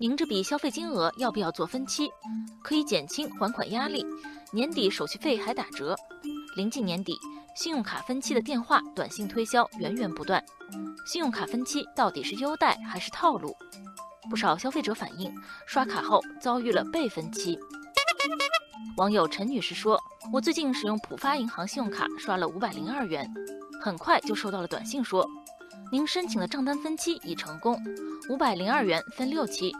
您这笔消费金额要不要做分期？可以减轻还款压力，年底手续费还打折。临近年底，信用卡分期的电话、短信推销源源不断。信用卡分期到底是优待还是套路？不少消费者反映，刷卡后遭遇了被分期。网友陈女士说：“我最近使用浦发银行信用卡刷了五百零二元，很快就收到了短信说，您申请的账单分期已成功，五百零二元分六期。”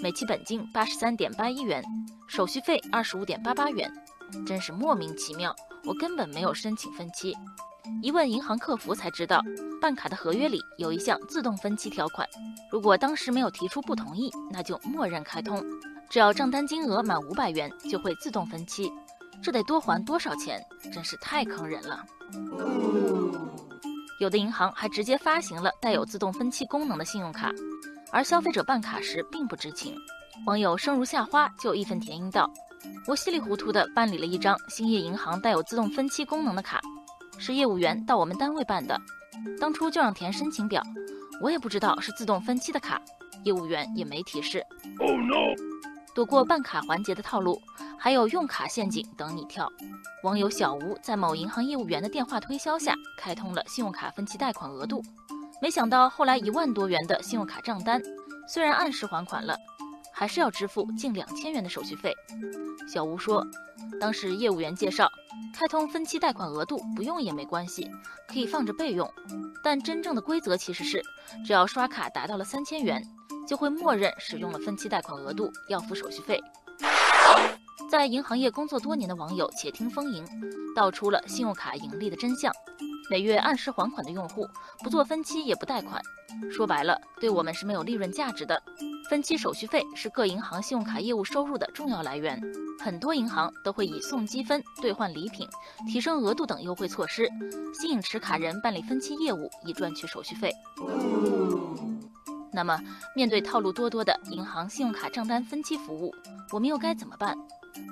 每期本金八十三点八一元，手续费二十五点八八元，真是莫名其妙。我根本没有申请分期，一问银行客服才知道，办卡的合约里有一项自动分期条款，如果当时没有提出不同意，那就默认开通，只要账单金额满五百元就会自动分期，这得多还多少钱？真是太坑人了。有的银行还直接发行了带有自动分期功能的信用卡。而消费者办卡时并不知情，网友生如夏花就义愤填膺道：“我稀里糊涂地办理了一张兴业银行带有自动分期功能的卡，是业务员到我们单位办的，当初就让填申请表，我也不知道是自动分期的卡，业务员也没提示。Oh no！” 躲过办卡环节的套路，还有用卡陷阱等你跳。”网友小吴在某银行业务员的电话推销下开通了信用卡分期贷款额度。没想到后来一万多元的信用卡账单，虽然按时还款了，还是要支付近两千元的手续费。小吴说，当时业务员介绍，开通分期贷款额度不用也没关系，可以放着备用。但真正的规则其实是，只要刷卡达到了三千元，就会默认使用了分期贷款额度，要付手续费。在银行业工作多年的网友且听风吟，道出了信用卡盈利的真相。每月按时还款的用户，不做分期也不贷款，说白了，对我们是没有利润价值的。分期手续费是各银行信用卡业务收入的重要来源，很多银行都会以送积分、兑换礼品、提升额度等优惠措施，吸引持卡人办理分期业务，以赚取手续费。那么，面对套路多多的银行信用卡账单分期服务，我们又该怎么办？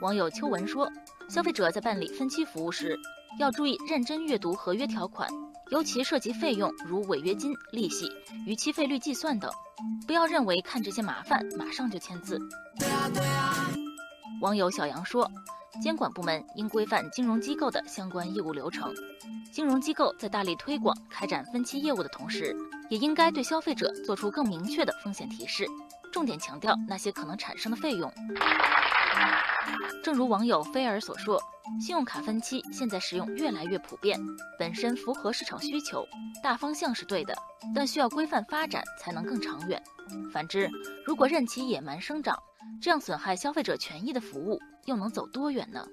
网友秋文说，消费者在办理分期服务时。要注意认真阅读合约条款，尤其涉及费用如违约金、利息、逾期费率计算等，不要认为看这些麻烦马上就签字。网友小杨说，监管部门应规范金融机构的相关业务流程，金融机构在大力推广开展分期业务的同时，也应该对消费者做出更明确的风险提示，重点强调那些可能产生的费用。正如网友菲儿所说。信用卡分期现在使用越来越普遍，本身符合市场需求，大方向是对的，但需要规范发展才能更长远。反之，如果任其野蛮生长，这样损害消费者权益的服务又能走多远呢？